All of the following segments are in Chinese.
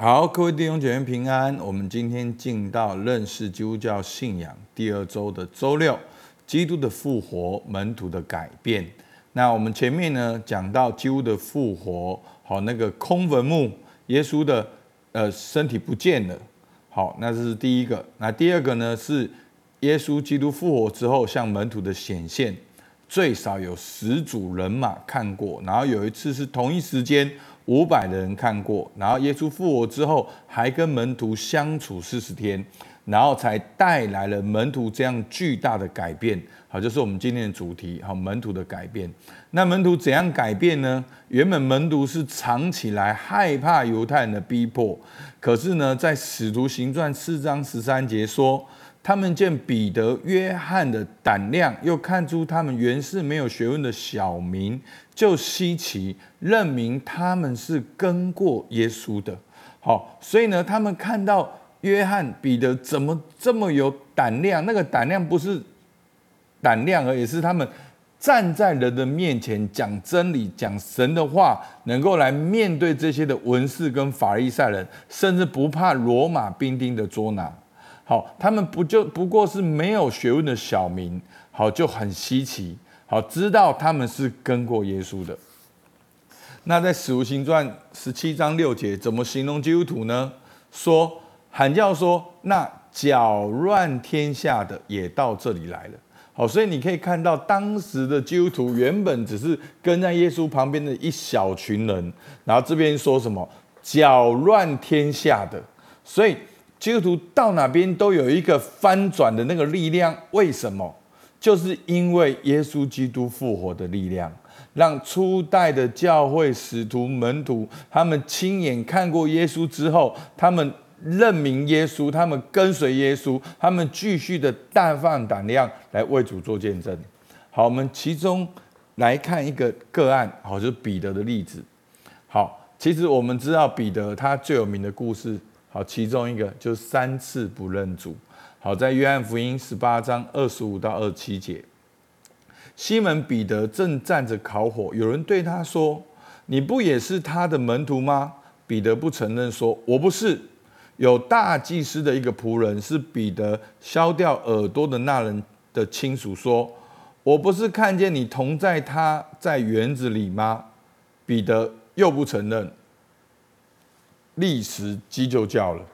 好，各位弟兄姐妹平安。我们今天进到认识基督教信仰第二周的周六，基督的复活，门徒的改变。那我们前面呢讲到基督的复活，好，那个空坟墓，耶稣的呃身体不见了。好，那这是第一个。那第二个呢是耶稣基督复活之后向门徒的显现，最少有十组人马看过，然后有一次是同一时间。五百的人看过，然后耶稣复活之后，还跟门徒相处四十天，然后才带来了门徒这样巨大的改变。好，就是我们今天的主题。好，门徒的改变。那门徒怎样改变呢？原本门徒是藏起来，害怕犹太人的逼迫。可是呢，在使徒行传四章十三节说，他们见彼得、约翰的胆量，又看出他们原是没有学问的小民。就稀奇，认明他们是跟过耶稣的。好，所以呢，他们看到约翰、彼得怎么这么有胆量？那个胆量不是胆量而已，是他们站在人的面前讲真理、讲神的话，能够来面对这些的文士跟法利赛人，甚至不怕罗马兵丁的捉拿。好，他们不就不过是没有学问的小民，好，就很稀奇。好，知道他们是跟过耶稣的。那在使徒行传十七章六节，怎么形容基督徒呢？说喊叫说，那搅乱天下的也到这里来了。好，所以你可以看到，当时的基督徒原本只是跟在耶稣旁边的一小群人，然后这边说什么搅乱天下的，所以基督徒到哪边都有一个翻转的那个力量。为什么？就是因为耶稣基督复活的力量，让初代的教会使徒门徒，他们亲眼看过耶稣之后，他们认明耶稣，他们跟随耶稣，他们继续的大放胆量来为主做见证。好，我们其中来看一个个案，好，就是彼得的例子。好，其实我们知道彼得他最有名的故事，好，其中一个就是三次不认主。好，在约翰福音十八章二十五到二十七节，西门彼得正站着烤火，有人对他说：“你不也是他的门徒吗？”彼得不承认，说：“我不是。”有大祭司的一个仆人是彼得削掉耳朵的那人的亲属，说：“我不是看见你同在他在园子里吗？”彼得又不承认，立时鸡就叫了。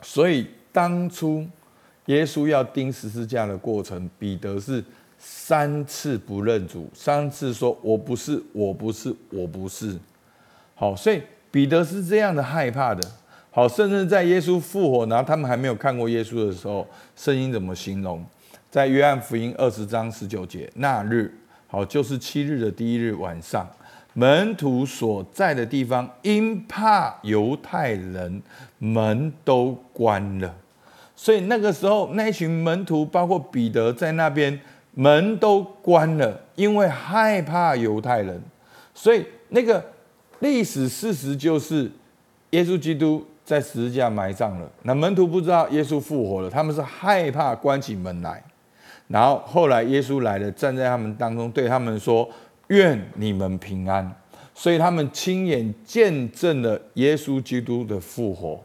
所以当初。耶稣要钉十字架的过程，彼得是三次不认主，三次说“我不是，我不是，我不是”。好，所以彼得是这样的害怕的。好，甚至在耶稣复活，然后他们还没有看过耶稣的时候，圣经怎么形容？在约翰福音二十章十九节，那日，好，就是七日的第一日晚上，门徒所在的地方，因怕犹太人，门都关了。所以那个时候，那群门徒包括彼得在那边，门都关了，因为害怕犹太人。所以那个历史事实就是，耶稣基督在十字架埋葬了。那门徒不知道耶稣复活了，他们是害怕关起门来。然后后来耶稣来了，站在他们当中，对他们说：“愿你们平安。”所以他们亲眼见证了耶稣基督的复活。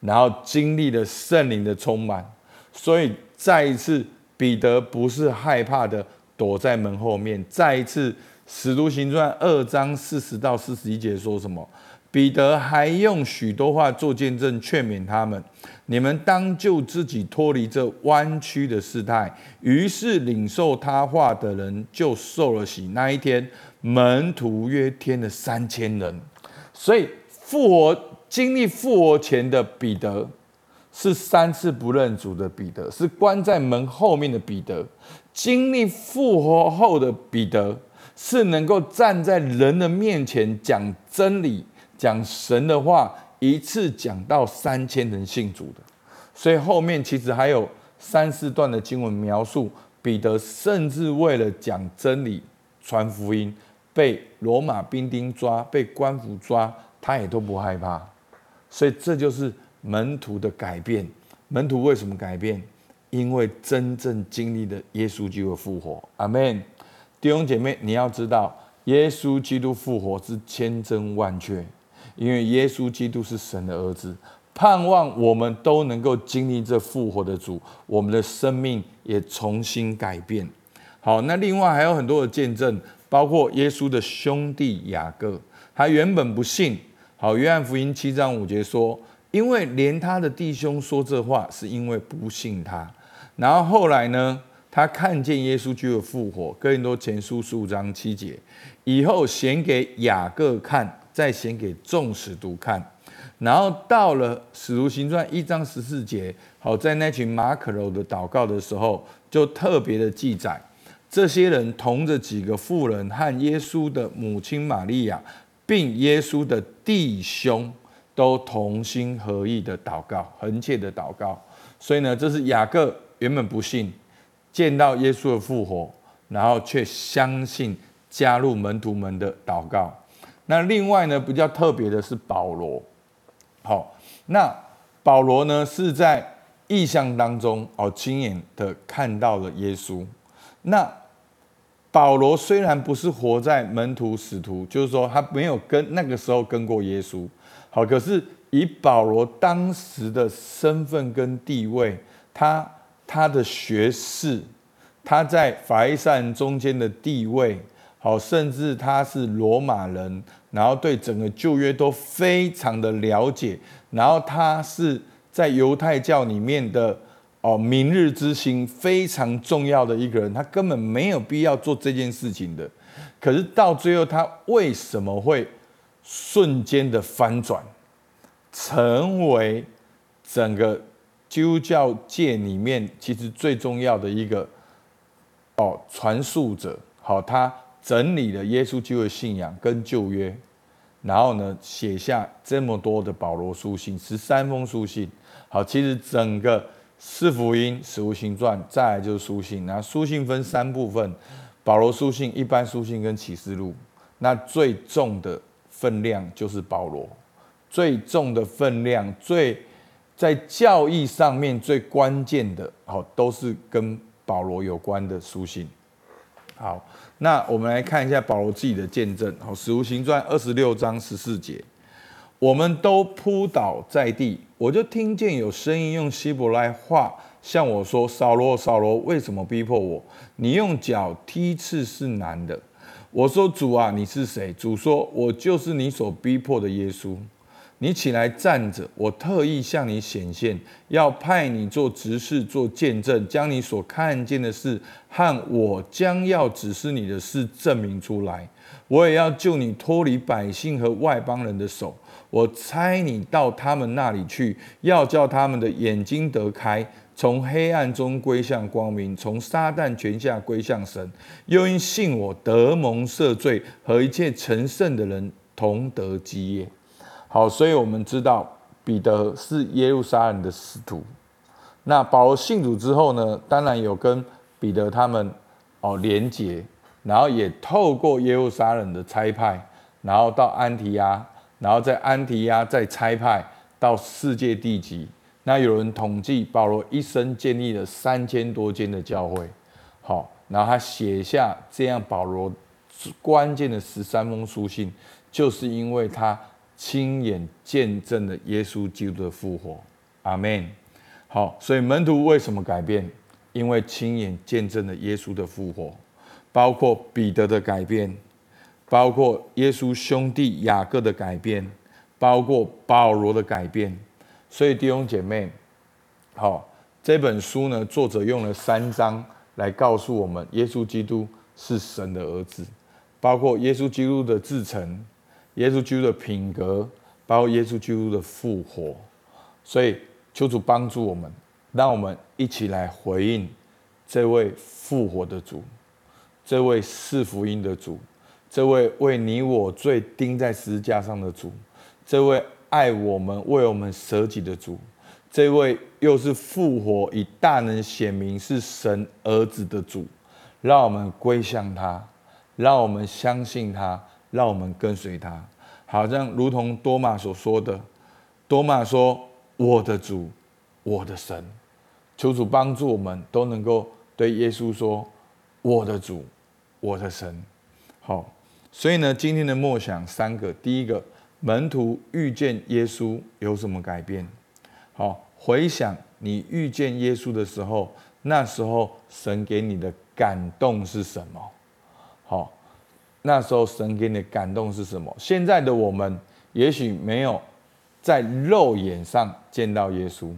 然后经历了圣灵的充满，所以再一次彼得不是害怕的躲在门后面。再一次，使徒行传二章四十到四十一节说什么？彼得还用许多话做见证，劝勉他们：你们当救自己脱离这弯曲的事态。于是领受他话的人就受了洗。那一天，门徒约添了三千人。所以复活。经历复活前的彼得，是三次不认主的彼得，是关在门后面的彼得；经历复活后的彼得，是能够站在人的面前讲真理、讲神的话，一次讲到三千人信主的。所以后面其实还有三四段的经文描述，彼得甚至为了讲真理、传福音，被罗马兵丁抓、被官府抓，他也都不害怕。所以这就是门徒的改变。门徒为什么改变？因为真正经历的耶稣基督复活。阿门。弟兄姐妹，你要知道，耶稣基督复活是千真万确，因为耶稣基督是神的儿子，盼望我们都能够经历这复活的主，我们的生命也重新改变。好，那另外还有很多的见证，包括耶稣的兄弟雅各，他原本不信。好，约翰福音七章五节说，因为连他的弟兄说这话，是因为不信他。然后后来呢，他看见耶稣就有复活，哥林多前书十五章七节，以后显给雅各看，再显给众使徒看。然后到了使徒行传一章十四节，好，在那群马可楼的祷告的时候，就特别的记载，这些人同着几个妇人和耶稣的母亲玛利亚，并耶稣的弟兄，都同心合意的祷告，恒切的祷告。所以呢，这是雅各原本不信，见到耶稣的复活，然后却相信，加入门徒们的祷告。那另外呢，比较特别的是保罗。好，那保罗呢是在异象当中哦，亲眼的看到了耶稣。那保罗虽然不是活在门徒使徒，就是说他没有跟那个时候跟过耶稣。好，可是以保罗当时的身份跟地位，他他的学识，他在法利赛人中间的地位。好，甚至他是罗马人，然后对整个旧约都非常的了解，然后他是在犹太教里面的哦，明日之星非常重要的一个人，他根本没有必要做这件事情的。可是到最后，他为什么会瞬间的翻转，成为整个基督教界里面其实最重要的一个哦传述者？好，他。整理了耶稣基督的信仰跟旧约，然后呢，写下这么多的保罗书信，十三封书信。好，其实整个四福音、使徒行传，再来就是书信。那书信分三部分：保罗书信、一般书信跟启示录。那最重的分量就是保罗，最重的分量，最在教义上面最关键的，好，都是跟保罗有关的书信。好。那我们来看一下保罗自己的见证。好，《使徒行传》二十六章十四节，我们都扑倒在地，我就听见有声音用希伯来话向我说：“扫罗，扫罗，为什么逼迫我？你用脚踢刺是难的。”我说：“主啊，你是谁？”主说：“我就是你所逼迫的耶稣。”你起来站着，我特意向你显现，要派你做执事、做见证，将你所看见的事和我将要指示你的事证明出来。我也要救你脱离百姓和外邦人的手。我差你到他们那里去，要叫他们的眼睛得开，从黑暗中归向光明，从撒旦权下归向神。又因信我得蒙赦罪，和一切成圣的人同得基业。好，所以我们知道彼得是耶路撒冷的使徒。那保罗信主之后呢，当然有跟彼得他们哦连结，然后也透过耶路撒冷的差派，然后到安提亚，然后在安提亚再差派到世界地极。那有人统计，保罗一生建立了三千多间的教会。好，然后他写下这样保罗关键的十三封书信，就是因为他。亲眼见证了耶稣基督的复活，阿门。好，所以门徒为什么改变？因为亲眼见证了耶稣的复活，包括彼得的改变，包括耶稣兄弟雅各的改变，包括保罗的改变。所以弟兄姐妹，好，这本书呢，作者用了三章来告诉我们，耶稣基督是神的儿子，包括耶稣基督的自成。耶稣基督的品格，包括耶稣基督的复活，所以求主帮助我们，让我们一起来回应这位复活的主，这位是福音的主，这位为你我罪钉在十字架上的主，这位爱我们、为我们舍己的主，这位又是复活以大能显明是神儿子的主，让我们归向他，让我们相信他。让我们跟随他，好像如同多马所说的。多马说：“我的主，我的神。”求主帮助我们都能够对耶稣说：“我的主，我的神。”好，所以呢，今天的默想三个：第一个，门徒遇见耶稣有什么改变？好，回想你遇见耶稣的时候，那时候神给你的感动是什么？好，那时候神给你的感动是什么？现在的我们也许没有在肉眼上见到耶稣，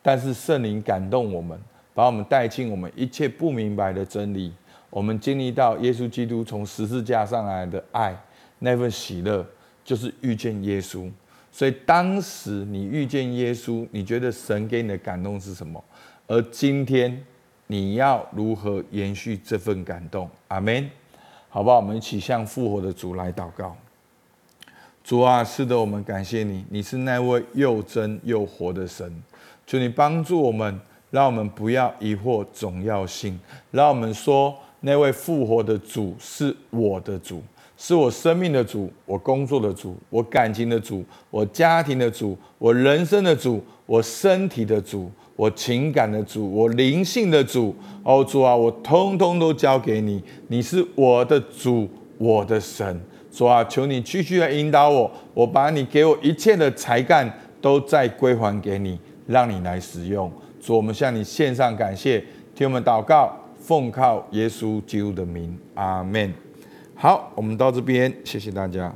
但是圣灵感动我们，把我们带进我们一切不明白的真理。我们经历到耶稣基督从十字架上来的爱，那份喜乐，就是遇见耶稣。所以当时你遇见耶稣，你觉得神给你的感动是什么？而今天你要如何延续这份感动？阿门。好不好？我们一起向复活的主来祷告。主啊，是的，我们感谢你，你是那位又真又活的神。求你帮助我们，让我们不要疑惑总要信，让我们说。那位复活的主是我的主，是我生命的主，我工作的主，我感情的主，我家庭的主，我人生的主，我身体的主，我情感的主，我灵性的主。哦，主啊，我通通都交给你，你是我的主，我的神。主啊，求你继续来引导我，我把你给我一切的才干都再归还给你，让你来使用。主，我们向你献上感谢，听我们祷告。奉靠耶稣基督的名，阿门。好，我们到这边，谢谢大家。